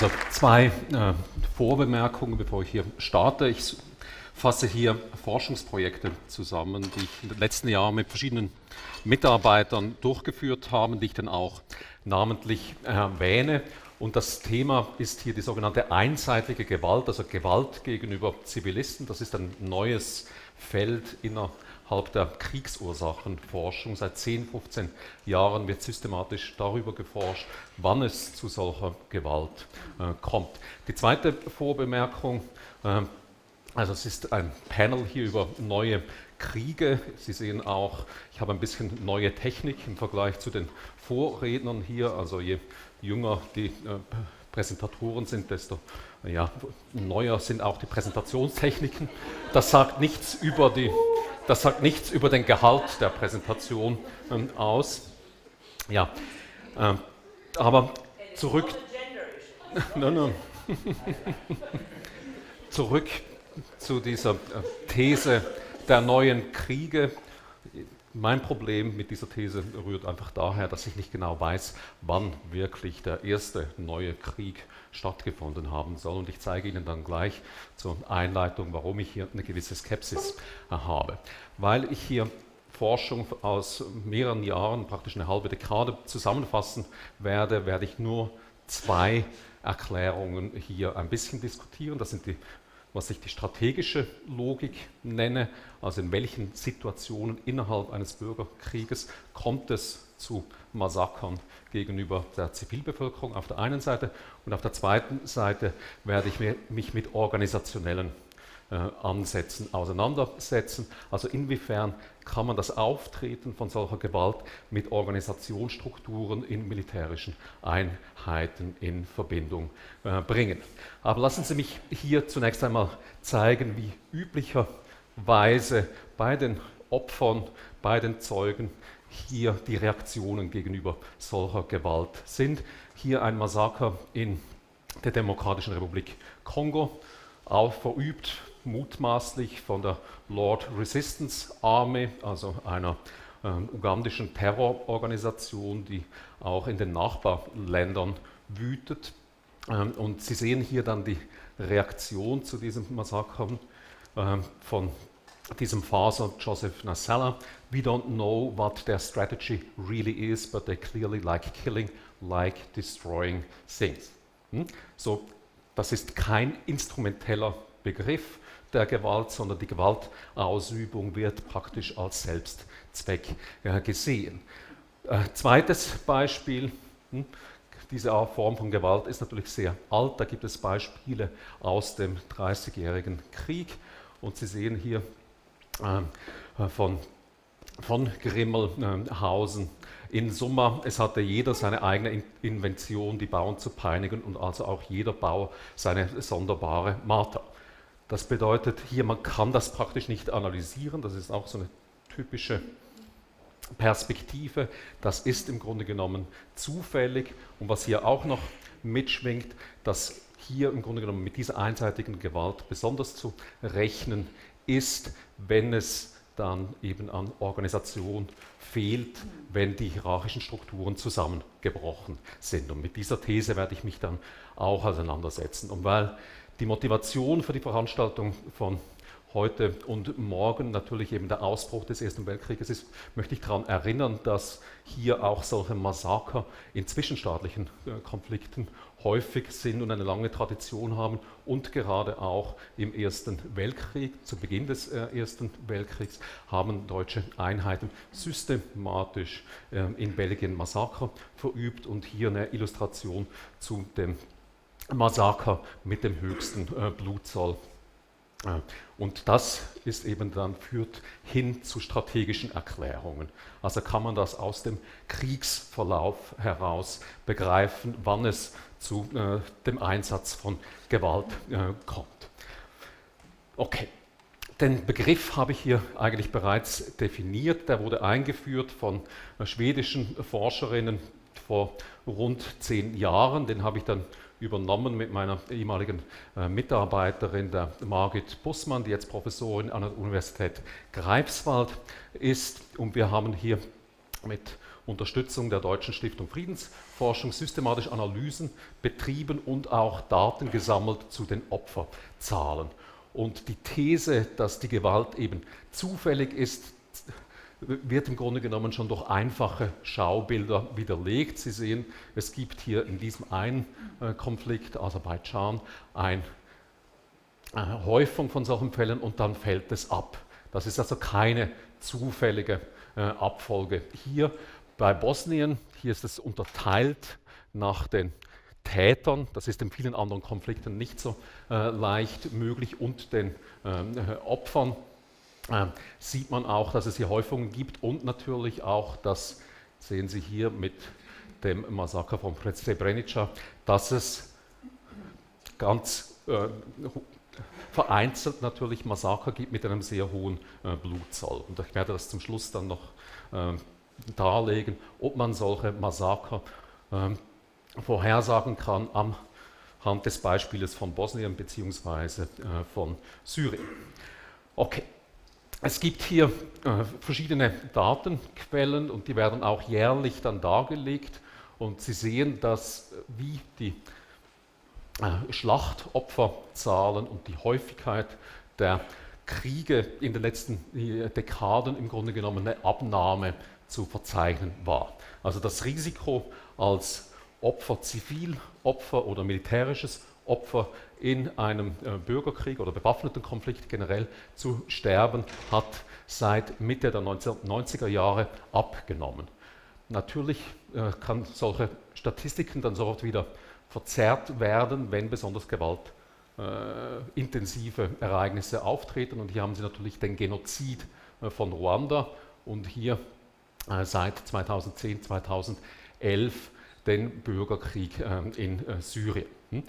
Also zwei äh, Vorbemerkungen, bevor ich hier starte. Ich fasse hier Forschungsprojekte zusammen, die ich in den letzten Jahren mit verschiedenen Mitarbeitern durchgeführt habe, die ich dann auch namentlich erwähne. Und das Thema ist hier die sogenannte einseitige Gewalt, also Gewalt gegenüber Zivilisten. Das ist ein neues Feld innerhalb der Kriegsursachenforschung. Seit 10, 15 Jahren wird systematisch darüber geforscht, wann es zu solcher Gewalt äh, kommt. Die zweite Vorbemerkung, äh, also es ist ein Panel hier über neue Kriege. Sie sehen auch, ich habe ein bisschen neue Technik im Vergleich zu den Vorrednern hier. Also je jünger die äh, Präsentatoren sind, desto ja, neuer sind auch die Präsentationstechniken. Das sagt nichts über die das sagt nichts über den Gehalt der Präsentation ähm, aus. Ja, äh, aber zurück. no, no. zurück zu dieser äh, These der neuen Kriege. Mein Problem mit dieser These rührt einfach daher, dass ich nicht genau weiß, wann wirklich der erste neue Krieg stattgefunden haben soll. Und ich zeige Ihnen dann gleich zur Einleitung, warum ich hier eine gewisse Skepsis habe. Weil ich hier Forschung aus mehreren Jahren, praktisch eine halbe Dekade zusammenfassen werde, werde ich nur zwei Erklärungen hier ein bisschen diskutieren. Das sind die was ich die strategische Logik nenne, also in welchen Situationen innerhalb eines Bürgerkrieges kommt es zu Massakern gegenüber der Zivilbevölkerung auf der einen Seite und auf der zweiten Seite werde ich mich mit organisationellen äh, Ansätzen auseinandersetzen. Also inwiefern kann man das Auftreten von solcher Gewalt mit Organisationsstrukturen in militärischen Einheiten in Verbindung äh, bringen. Aber lassen Sie mich hier zunächst einmal zeigen, wie üblicherweise bei den Opfern, bei den Zeugen hier die Reaktionen gegenüber solcher Gewalt sind. Hier ein Massaker in der Demokratischen Republik Kongo, auch verübt mutmaßlich von der Lord Resistance Army, also einer äh, ugandischen Terrororganisation, die auch in den Nachbarländern wütet. Ähm, und Sie sehen hier dann die Reaktion zu diesem Massaker äh, von diesem Faser Joseph Nassala. We don't know what their strategy really is, but they clearly like killing, like destroying things. Hm? So, das ist kein instrumenteller Begriff, der Gewalt, sondern die Gewaltausübung wird praktisch als Selbstzweck äh, gesehen. Äh, zweites Beispiel, hm, diese Form von Gewalt ist natürlich sehr alt. Da gibt es Beispiele aus dem Dreißigjährigen Krieg. Und Sie sehen hier äh, von, von Grimmelhausen in Summe, es hatte jeder seine eigene Invention, die Bauern zu peinigen und also auch jeder Bauer seine sonderbare Marter. Das bedeutet hier, man kann das praktisch nicht analysieren, das ist auch so eine typische Perspektive, das ist im Grunde genommen zufällig. Und was hier auch noch mitschwingt, dass hier im Grunde genommen mit dieser einseitigen Gewalt besonders zu rechnen ist, wenn es dann eben an Organisation fehlt, wenn die hierarchischen Strukturen zusammengebrochen sind. Und mit dieser These werde ich mich dann auch auseinandersetzen. Und weil die Motivation für die Veranstaltung von heute und morgen natürlich eben der Ausbruch des Ersten Weltkrieges ist, möchte ich daran erinnern, dass hier auch solche Massaker in zwischenstaatlichen äh, Konflikten häufig sind und eine lange Tradition haben und gerade auch im Ersten Weltkrieg, zu Beginn des äh, Ersten Weltkriegs, haben deutsche Einheiten systematisch äh, in Belgien Massaker verübt und hier eine Illustration zu dem Massaker mit dem höchsten äh, Blutzoll. Äh, und das ist eben dann führt hin zu strategischen Erklärungen. Also kann man das aus dem Kriegsverlauf heraus begreifen, wann es zu äh, dem Einsatz von Gewalt äh, kommt. Okay, den Begriff habe ich hier eigentlich bereits definiert. Der wurde eingeführt von äh, schwedischen Forscherinnen vor rund zehn Jahren. Den habe ich dann übernommen mit meiner ehemaligen äh, Mitarbeiterin, der Margit Bussmann, die jetzt Professorin an der Universität Greifswald ist. Und wir haben hier mit Unterstützung der Deutschen Stiftung Friedensforschung systematisch Analysen betrieben und auch Daten gesammelt zu den Opferzahlen. Und die These, dass die Gewalt eben zufällig ist, wird im Grunde genommen schon durch einfache Schaubilder widerlegt. Sie sehen, es gibt hier in diesem einen äh, Konflikt, Aserbaidschan, eine äh, Häufung von solchen Fällen und dann fällt es ab. Das ist also keine zufällige äh, Abfolge. Hier bei Bosnien, hier ist es unterteilt nach den Tätern, das ist in vielen anderen Konflikten nicht so äh, leicht möglich, und den äh, Opfern äh, sieht man auch, dass es hier Häufungen gibt und natürlich auch, das sehen Sie hier mit dem Massaker von Srebrenica, dass es ganz äh, vereinzelt natürlich Massaker gibt mit einem sehr hohen äh, Blutzoll. Und ich werde das zum Schluss dann noch äh, darlegen, ob man solche Massaker ähm, vorhersagen kann am Hand des Beispiels von Bosnien bzw. Äh, von Syrien. Okay, es gibt hier äh, verschiedene Datenquellen und die werden auch jährlich dann dargelegt. Und Sie sehen, dass äh, wie die äh, Schlachtopferzahlen und die Häufigkeit der Kriege in den letzten Dekaden im Grunde genommen eine Abnahme zu verzeichnen war. Also das Risiko als Opfer, Zivilopfer oder militärisches Opfer in einem äh, Bürgerkrieg oder bewaffneten Konflikt generell zu sterben, hat seit Mitte der 1990er Jahre abgenommen. Natürlich äh, kann solche Statistiken dann sofort wieder verzerrt werden, wenn besonders gewaltintensive äh, Ereignisse auftreten. Und hier haben Sie natürlich den Genozid äh, von Ruanda und hier seit 2010, 2011 den Bürgerkrieg in Syrien. Hm?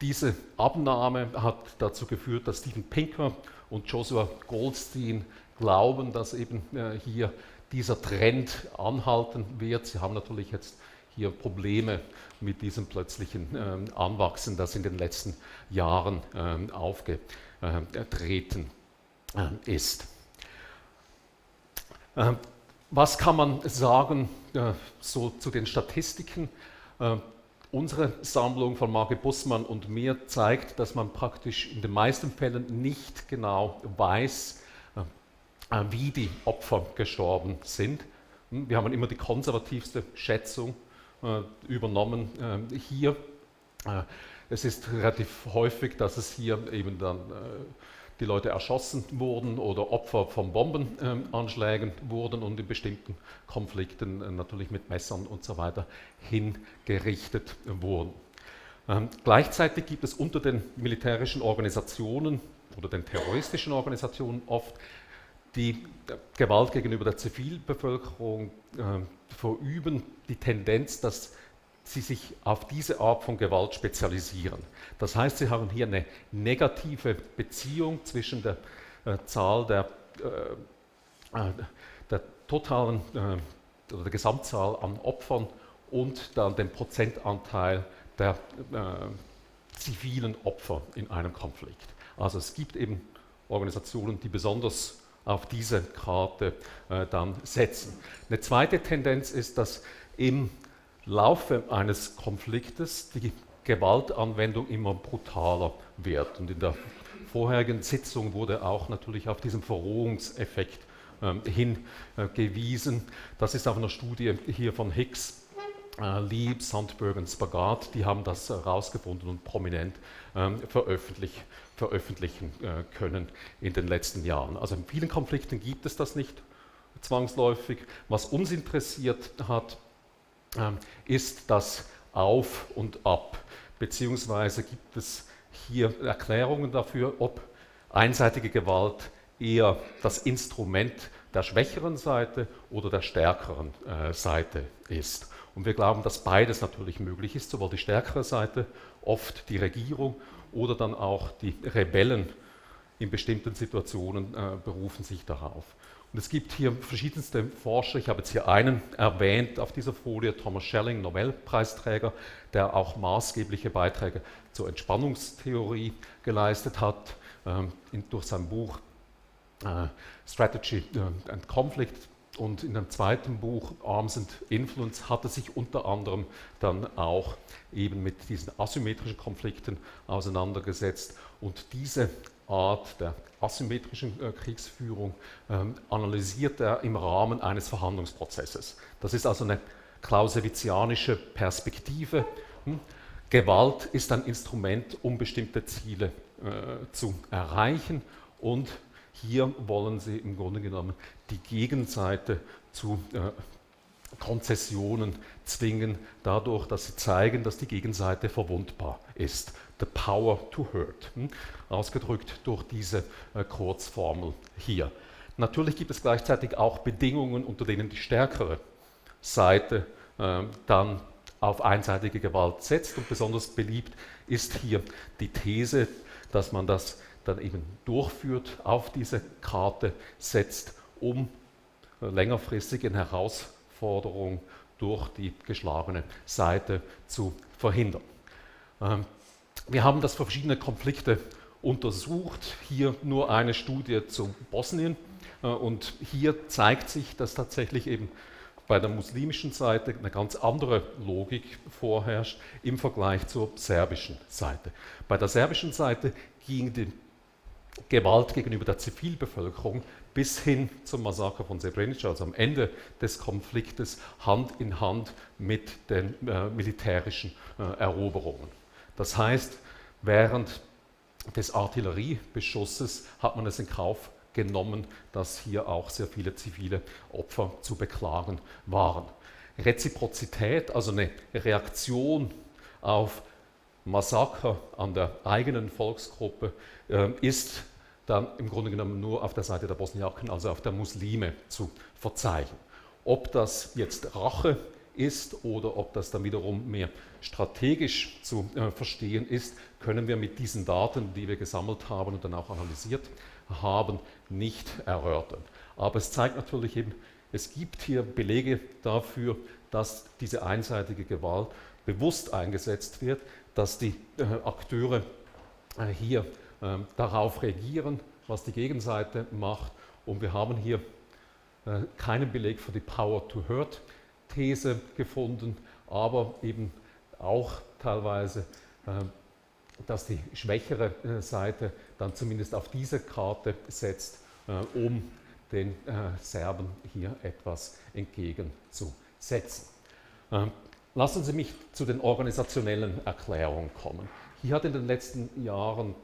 Diese Abnahme hat dazu geführt, dass Steven Pinker und Joshua Goldstein glauben, dass eben äh, hier dieser Trend anhalten wird. Sie haben natürlich jetzt hier Probleme mit diesem plötzlichen ähm, Anwachsen, das in den letzten Jahren ähm, aufgetreten äh, ist. Ähm, was kann man sagen äh, so zu den Statistiken? Unsere Sammlung von Marke Bussmann und mir zeigt, dass man praktisch in den meisten Fällen nicht genau weiß, äh, wie die Opfer gestorben sind. Hm, wir haben immer die konservativste Schätzung äh, übernommen äh, hier. Es ist relativ häufig, dass es hier eben dann die Leute erschossen wurden oder Opfer von Bombenanschlägen wurden und in bestimmten Konflikten äh, natürlich mit Messern und so weiter hingerichtet wurden. Ähm, gleichzeitig gibt es unter den militärischen Organisationen oder den terroristischen Organisationen oft die Gewalt gegenüber der Zivilbevölkerung äh, verüben, die Tendenz, dass sie sich auf diese Art von Gewalt spezialisieren. Das heißt, sie haben hier eine negative Beziehung zwischen der äh, Zahl der, äh, äh der totalen äh, oder der Gesamtzahl an Opfern und dann dem Prozentanteil der äh, zivilen Opfer in einem Konflikt. Also es gibt eben Organisationen, die besonders auf diese Karte äh, dann setzen. Eine zweite Tendenz ist, dass im Laufe eines Konfliktes die Gewaltanwendung immer brutaler wird. Und in der vorherigen Sitzung wurde auch natürlich auf diesen Verrohungseffekt ähm, hingewiesen. Das ist auf einer Studie hier von Hicks, äh, Lieb, Sandberg und Spagat, die haben das herausgefunden und prominent ähm, veröffentlich, veröffentlichen äh, können in den letzten Jahren. Also in vielen Konflikten gibt es das nicht zwangsläufig. Was uns interessiert hat, ist das Auf und Ab, beziehungsweise gibt es hier Erklärungen dafür, ob einseitige Gewalt eher das Instrument der schwächeren Seite oder der stärkeren äh, Seite ist. Und wir glauben, dass beides natürlich möglich ist, sowohl die stärkere Seite, oft die Regierung oder dann auch die Rebellen in bestimmten Situationen äh, berufen sich darauf. Und es gibt hier verschiedenste Forscher, ich habe jetzt hier einen erwähnt auf dieser Folie, Thomas Schelling, Nobelpreisträger, der auch maßgebliche Beiträge zur Entspannungstheorie geleistet hat, ähm, in, durch sein Buch äh, Strategy and Conflict, und in dem zweiten Buch Arms and Influence hat er sich unter anderem dann auch eben mit diesen asymmetrischen Konflikten auseinandergesetzt und diese Art der asymmetrischen äh, Kriegsführung ähm, analysiert er im Rahmen eines Verhandlungsprozesses. Das ist also eine clausewitzianische Perspektive. Hm? Gewalt ist ein Instrument, um bestimmte Ziele äh, zu erreichen und hier wollen sie im Grunde genommen die Gegenseite zu äh, Konzessionen zwingen, dadurch, dass sie zeigen, dass die Gegenseite verwundbar ist. The power to hurt, hm? ausgedrückt durch diese äh, Kurzformel hier. Natürlich gibt es gleichzeitig auch Bedingungen, unter denen die stärkere Seite äh, dann auf einseitige Gewalt setzt. Und besonders beliebt ist hier die These, dass man das dann eben durchführt, auf diese Karte setzt, um längerfristig eine Herausforderung durch die geschlagene Seite zu verhindern. Ähm, wir haben das für verschiedene Konflikte untersucht. Hier nur eine Studie zu Bosnien. Äh, und hier zeigt sich, dass tatsächlich eben bei der muslimischen Seite eine ganz andere Logik vorherrscht im Vergleich zur serbischen Seite. Bei der serbischen Seite ging die Gewalt gegenüber der Zivilbevölkerung bis hin zum Massaker von Srebrenica, also am Ende des Konfliktes, Hand in Hand mit den äh, militärischen äh, Eroberungen. Das heißt, während des Artilleriebeschusses hat man es in Kauf genommen, dass hier auch sehr viele zivile Opfer zu beklagen waren. Reziprozität, also eine Reaktion auf Massaker an der eigenen Volksgruppe, äh, ist dann im Grunde genommen nur auf der Seite der Bosniaken, also auf der Muslime, zu verzeichnen. Ob das jetzt Rache ist oder ob das dann wiederum mehr strategisch zu äh, verstehen ist, können wir mit diesen Daten, die wir gesammelt haben und dann auch analysiert haben, nicht erörtern. Aber es zeigt natürlich eben, es gibt hier Belege dafür, dass diese einseitige Gewalt bewusst eingesetzt wird, dass die äh, Akteure äh, hier äh, darauf reagieren, was die Gegenseite macht. Und wir haben hier äh, keinen Beleg für die Power to Hurt These gefunden, aber eben auch teilweise, äh, dass die schwächere Seite dann zumindest auf diese Karte setzt, um den Serben hier etwas entgegenzusetzen. Lassen Sie mich zu den organisationellen Erklärungen kommen. Hier hat in den letzten Jahren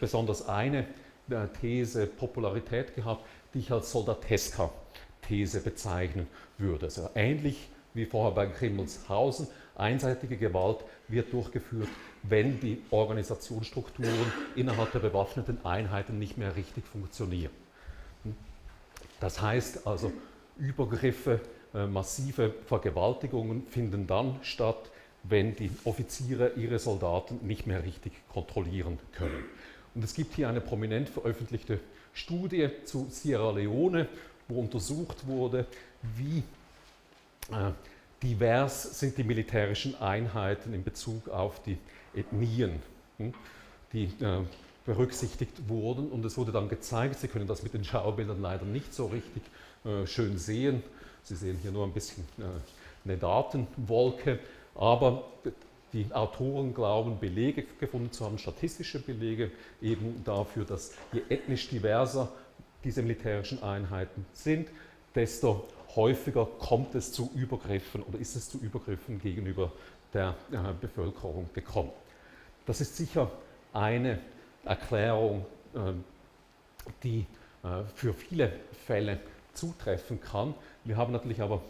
besonders eine äh, These Popularität gehabt, die ich als Soldateska-These bezeichnen würde. Also ähnlich wie vorher bei Grimmelshausen, einseitige Gewalt wird durchgeführt, wenn die Organisationsstrukturen innerhalb der bewaffneten Einheiten nicht mehr richtig funktionieren. Das heißt also, Übergriffe, massive Vergewaltigungen finden dann statt, wenn die Offiziere ihre Soldaten nicht mehr richtig kontrollieren können. Und es gibt hier eine prominent veröffentlichte Studie zu Sierra Leone, wo untersucht wurde, wie äh, divers sind die militärischen Einheiten in Bezug auf die Ethnien, hm, die äh, berücksichtigt wurden. Und es wurde dann gezeigt, Sie können das mit den Schaubildern leider nicht so richtig äh, schön sehen. Sie sehen hier nur ein bisschen äh, eine Datenwolke, aber die Autoren glauben, Belege gefunden zu haben, statistische Belege eben dafür, dass je ethnisch diverser diese militärischen Einheiten sind, desto häufiger kommt es zu Übergriffen oder ist es zu Übergriffen gegenüber der äh, Bevölkerung gekommen. Das ist sicher eine Erklärung, ähm, die äh, für viele Fälle zutreffen kann. Wir haben natürlich aber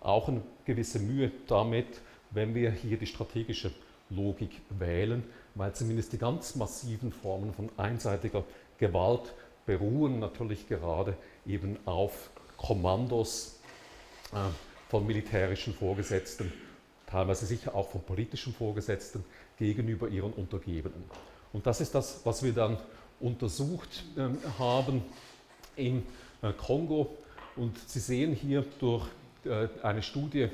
auch eine gewisse Mühe damit, wenn wir hier die strategische Logik wählen, weil zumindest die ganz massiven Formen von einseitiger Gewalt beruhen natürlich gerade eben auf Kommandos äh, von militärischen Vorgesetzten, teilweise sicher auch von politischen Vorgesetzten gegenüber ihren Untergebenen. Und das ist das, was wir dann untersucht ähm, haben im äh, Kongo. Und Sie sehen hier durch äh, eine Studie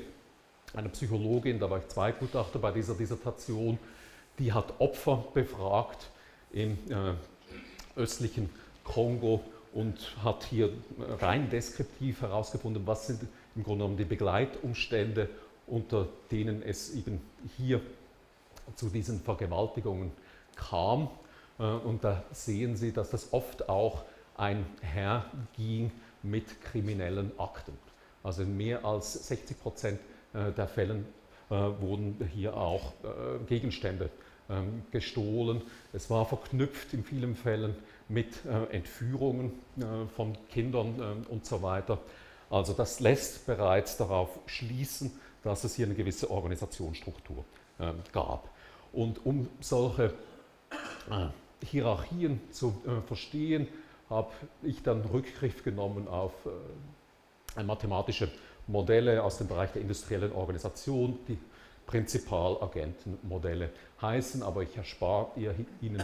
einer Psychologin, da war ich Zweigutachter bei dieser Dissertation, die hat Opfer befragt im äh, östlichen Kongo und hat hier rein deskriptiv herausgefunden, was sind im Grunde genommen die Begleitumstände, unter denen es eben hier zu diesen Vergewaltigungen kam. Äh, und da sehen Sie, dass das oft auch einherging mit kriminellen Akten. Also in mehr als 60 Prozent äh, der Fällen äh, wurden hier auch Gegenstände ähm, gestohlen. Es war verknüpft in vielen Fällen mit Entführungen von Kindern und so weiter. Also das lässt bereits darauf schließen, dass es hier eine gewisse Organisationsstruktur ähm, gab. Und um solche Hierarchien zu verstehen, habe ich dann Rückgriff genommen auf äh, mathematische Modelle aus dem Bereich der industriellen Organisation, die Prinzipalagentenmodelle heißen, aber ich erspare Ihnen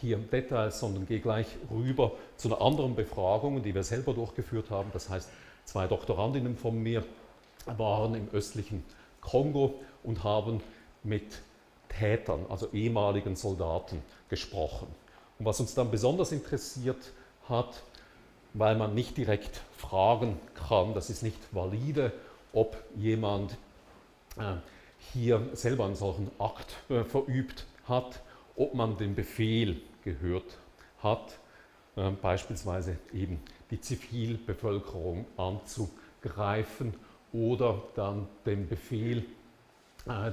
hier Details, sondern gehe gleich rüber zu einer anderen Befragung, die wir selber durchgeführt haben. Das heißt, zwei Doktorandinnen von mir waren im östlichen Kongo und haben mit Tätern, also ehemaligen Soldaten, gesprochen. Und was uns dann besonders interessiert hat, weil man nicht direkt fragen kann, das ist nicht valide, ob jemand äh, hier selber einen solchen Akt äh, verübt hat, ob man den Befehl gehört hat, äh, beispielsweise eben die Zivilbevölkerung anzugreifen oder dann den Befehl,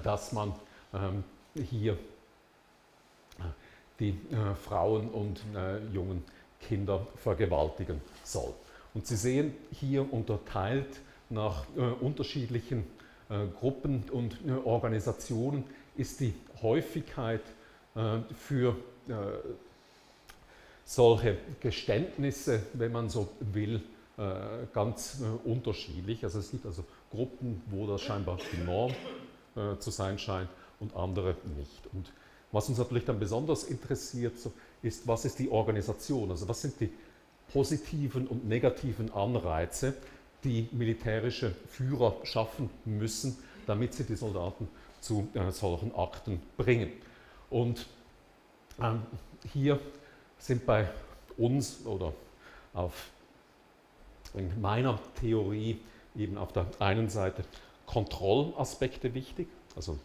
dass man ähm, hier die Frauen und jungen Kinder vergewaltigen soll. Und Sie sehen hier unterteilt nach äh, unterschiedlichen äh, Gruppen und äh, Organisationen ist die Häufigkeit äh, für äh, solche Geständnisse, wenn man so will, äh, ganz unterschiedlich. Also es gibt also Gruppen, wo das scheinbar die Norm zu sein scheint und andere nicht. Und was uns natürlich dann besonders interessiert, ist, was ist die Organisation? Also was sind die positiven und negativen Anreize, die militärische Führer schaffen müssen, damit sie die Soldaten zu äh, solchen Akten bringen. Und ähm, hier sind bei uns oder auf, in meiner Theorie eben auf der einen Seite Kontrollaspekte wichtig, also,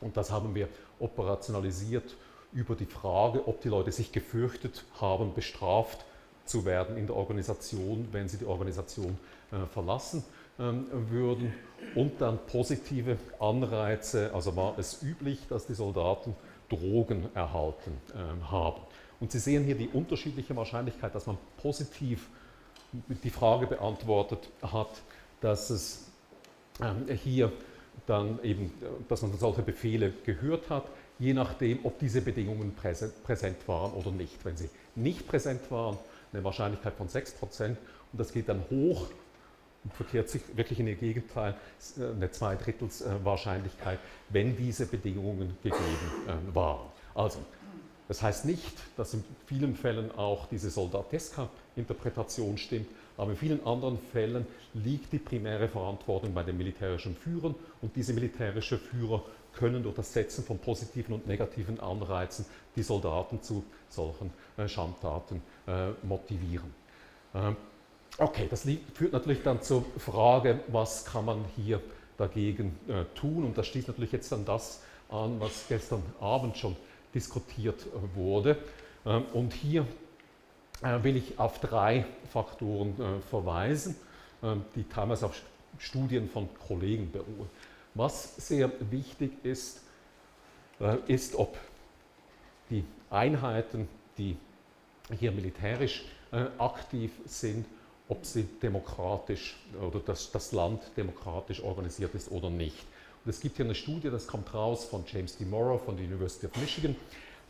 und das haben wir operationalisiert über die Frage, ob die Leute sich gefürchtet haben, bestraft zu werden in der Organisation, wenn sie die Organisation äh, verlassen ähm, würden. Und dann positive Anreize, also war es üblich, dass die Soldaten Drogen erhalten äh, haben. Und Sie sehen hier die unterschiedliche Wahrscheinlichkeit, dass man positiv die Frage beantwortet hat, dass es äh, hier dann eben, dass man solche Befehle gehört hat, je nachdem, ob diese Bedingungen präsent waren oder nicht. Wenn sie nicht präsent waren, eine Wahrscheinlichkeit von 6% und das geht dann hoch und verkehrt sich wirklich in ihr Gegenteil, äh, eine Zweidrittelswahrscheinlichkeit, wenn diese Bedingungen gegeben ähm, waren. Also, das heißt nicht, dass in vielen Fällen auch diese Soldateska-Interpretation stimmt, aber in vielen anderen Fällen liegt die primäre Verantwortung bei den militärischen Führern und diese militärischen Führer können durch das Setzen von positiven und negativen Anreizen die Soldaten zu solchen äh, Schandtaten äh, motivieren. Ähm, okay, das führt natürlich dann zur Frage, was kann man hier dagegen äh, tun? Und das schließt natürlich jetzt dann das an, was gestern Abend schon diskutiert wurde. Ähm, und hier will ich auf drei Faktoren äh, verweisen, ähm, die teilweise auf Studien von Kollegen beruhen. Was sehr wichtig ist, äh, ist, ob die Einheiten, die hier militärisch äh, aktiv sind, ob sie demokratisch oder dass das Land demokratisch organisiert ist oder nicht. Und es gibt hier eine Studie, das kommt raus von James D. Morrow von der University of Michigan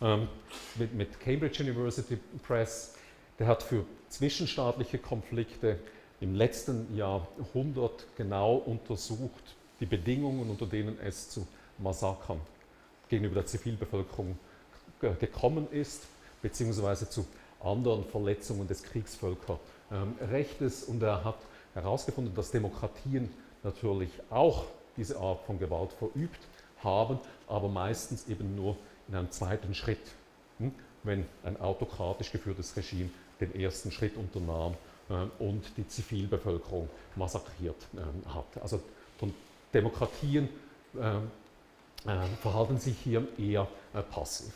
ähm, mit, mit Cambridge University Press. Der hat für zwischenstaatliche Konflikte im letzten Jahrhundert genau untersucht, die Bedingungen, unter denen es zu Massakern gegenüber der Zivilbevölkerung gekommen ist, beziehungsweise zu anderen Verletzungen des Kriegsvölkerrechtes. Und er hat herausgefunden, dass Demokratien natürlich auch diese Art von Gewalt verübt haben, aber meistens eben nur in einem zweiten Schritt, hm, wenn ein autokratisch geführtes Regime den ersten Schritt unternahm und die Zivilbevölkerung massakriert hat. Also Demokratien verhalten sich hier eher passiv.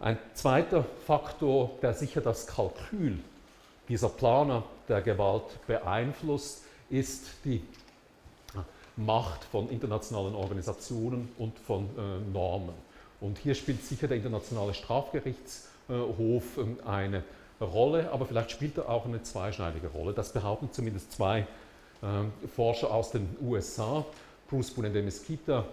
Ein zweiter Faktor, der sicher das Kalkül dieser Planer der Gewalt beeinflusst, ist die Macht von internationalen Organisationen und von äh, Normen. Und hier spielt sicher der Internationale Strafgerichtshof äh, eine Rolle, aber vielleicht spielt er auch eine zweischneidige Rolle. Das behaupten zumindest zwei äh, Forscher aus den USA, Bruce Bunen de Mesquita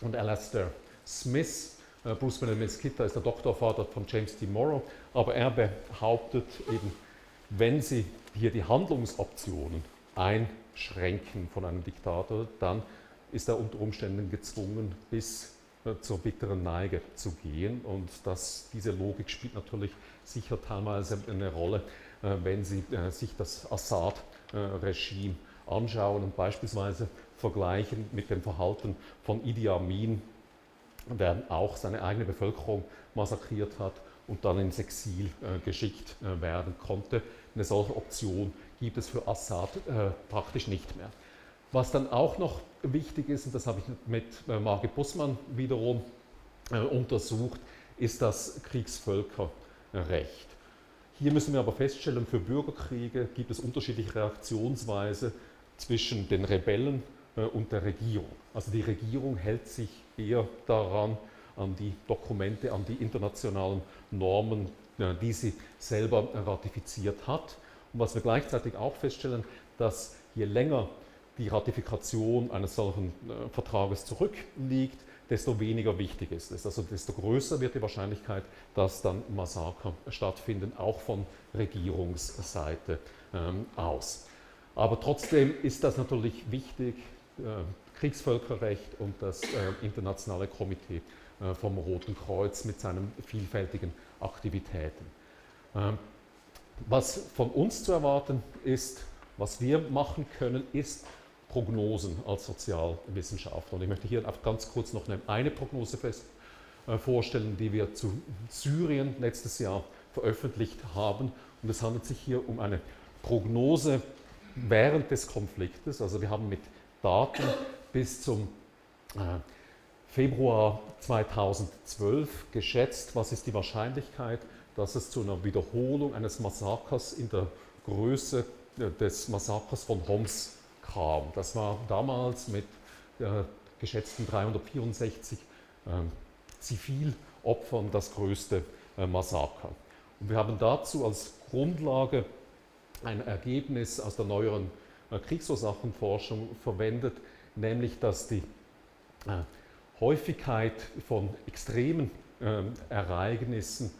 und Alastair Smith. Äh, Bruce Bunen de Mesquita ist der Doktorvater von James D. Morrow, aber er behauptet eben, wenn Sie hier die Handlungsoptionen einschränken von einem Diktator, dann ist er unter Umständen gezwungen, bis zur bitteren Neige zu gehen. Und das, diese Logik spielt natürlich sicher teilweise eine Rolle, äh, wenn Sie äh, sich das Assad-Regime anschauen und beispielsweise vergleichen mit dem Verhalten von Idi Amin, der auch seine eigene Bevölkerung massakriert hat und dann ins Exil geschickt werden konnte. Eine solche Option gibt es für Assad äh, praktisch nicht mehr. Was dann auch noch wichtig ist, und das habe ich mit äh, Margit Bussmann wiederum äh, untersucht, ist das Kriegsvölkerrecht. Hier müssen wir aber feststellen, für Bürgerkriege gibt es unterschiedliche Reaktionsweise zwischen den Rebellen äh, und der Regierung. Also die Regierung hält sich eher daran, an die Dokumente, an die internationalen Normen die sie selber ratifiziert hat. Und was wir gleichzeitig auch feststellen, dass je länger die Ratifikation eines solchen äh, Vertrages zurückliegt, desto weniger wichtig ist es. Also desto größer wird die Wahrscheinlichkeit, dass dann Massaker stattfinden, auch von Regierungsseite ähm, aus. Aber trotzdem ist das natürlich wichtig, äh, Kriegsvölkerrecht und das äh, internationale Komitee äh, vom Roten Kreuz mit seinen vielfältigen Aktivitäten. Ähm, was von uns zu erwarten ist, was wir machen können, ist Prognosen als Sozialwissenschaftler. Und ich möchte hier ganz kurz noch eine Prognose fest, äh, vorstellen, die wir zu Syrien letztes Jahr veröffentlicht haben. Und es handelt sich hier um eine Prognose während des Konfliktes. Also wir haben mit Daten bis zum äh, Februar 2012 geschätzt, was ist die Wahrscheinlichkeit, dass es zu einer Wiederholung eines Massakers in der Größe äh, des Massakers von Homs kam. Das war damals mit äh, geschätzten 364 äh, Zivilopfern das größte äh, Massaker. Und wir haben dazu als Grundlage ein Ergebnis aus der neueren äh, Kriegsursachenforschung verwendet, nämlich dass die äh, Häufigkeit von extremen ähm, Ereignissen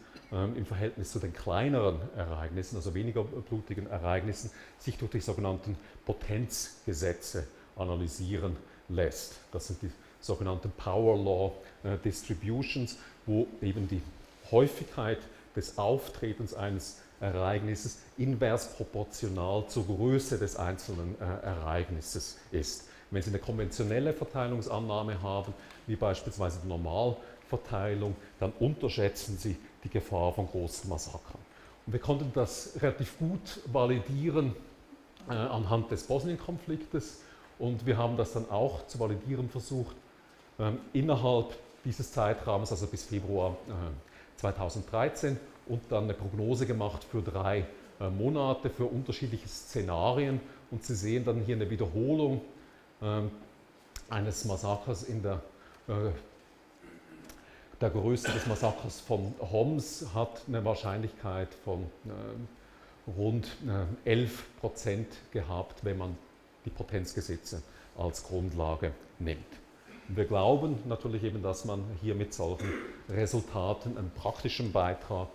im Verhältnis zu den kleineren Ereignissen, also weniger blutigen Ereignissen, sich durch die sogenannten Potenzgesetze analysieren lässt. Das sind die sogenannten Power Law äh, Distributions, wo eben die Häufigkeit des Auftretens eines Ereignisses invers proportional zur Größe des einzelnen äh, Ereignisses ist. Wenn Sie eine konventionelle Verteilungsannahme haben, wie beispielsweise die Normalverteilung, dann unterschätzen Sie die Gefahr von großen Massakern. Und wir konnten das relativ gut validieren äh, anhand des Bosnien-Konfliktes. Und wir haben das dann auch zu validieren versucht ähm, innerhalb dieses Zeitrahmens, also bis Februar äh, 2013 und dann eine Prognose gemacht für drei äh, Monate für unterschiedliche Szenarien. Und Sie sehen dann hier eine Wiederholung ähm, eines Massakers in der, äh, der Größe des Massakers von Homs hat eine Wahrscheinlichkeit von äh, rund 11 äh, Prozent gehabt, wenn man die Potenzgesetze als Grundlage nimmt. wir glauben natürlich eben, dass man hier mit solchen Resultaten einen praktischen Beitrag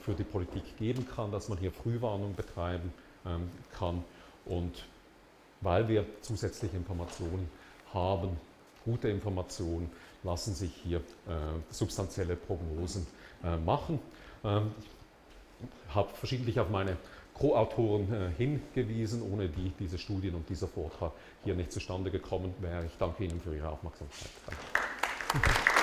für die Politik geben kann, dass man hier Frühwarnung betreiben ähm, kann und weil wir zusätzliche Informationen haben, gute Informationen, lassen sich hier äh, substanzielle Prognosen äh, machen. Ähm, ich habe verschiedentlich auf meine Co-Autoren äh, hingewiesen, ohne die diese Studien und dieser Vortrag hier nicht zustande gekommen wäre. Ich danke Ihnen für Ihre Aufmerksamkeit. Danke.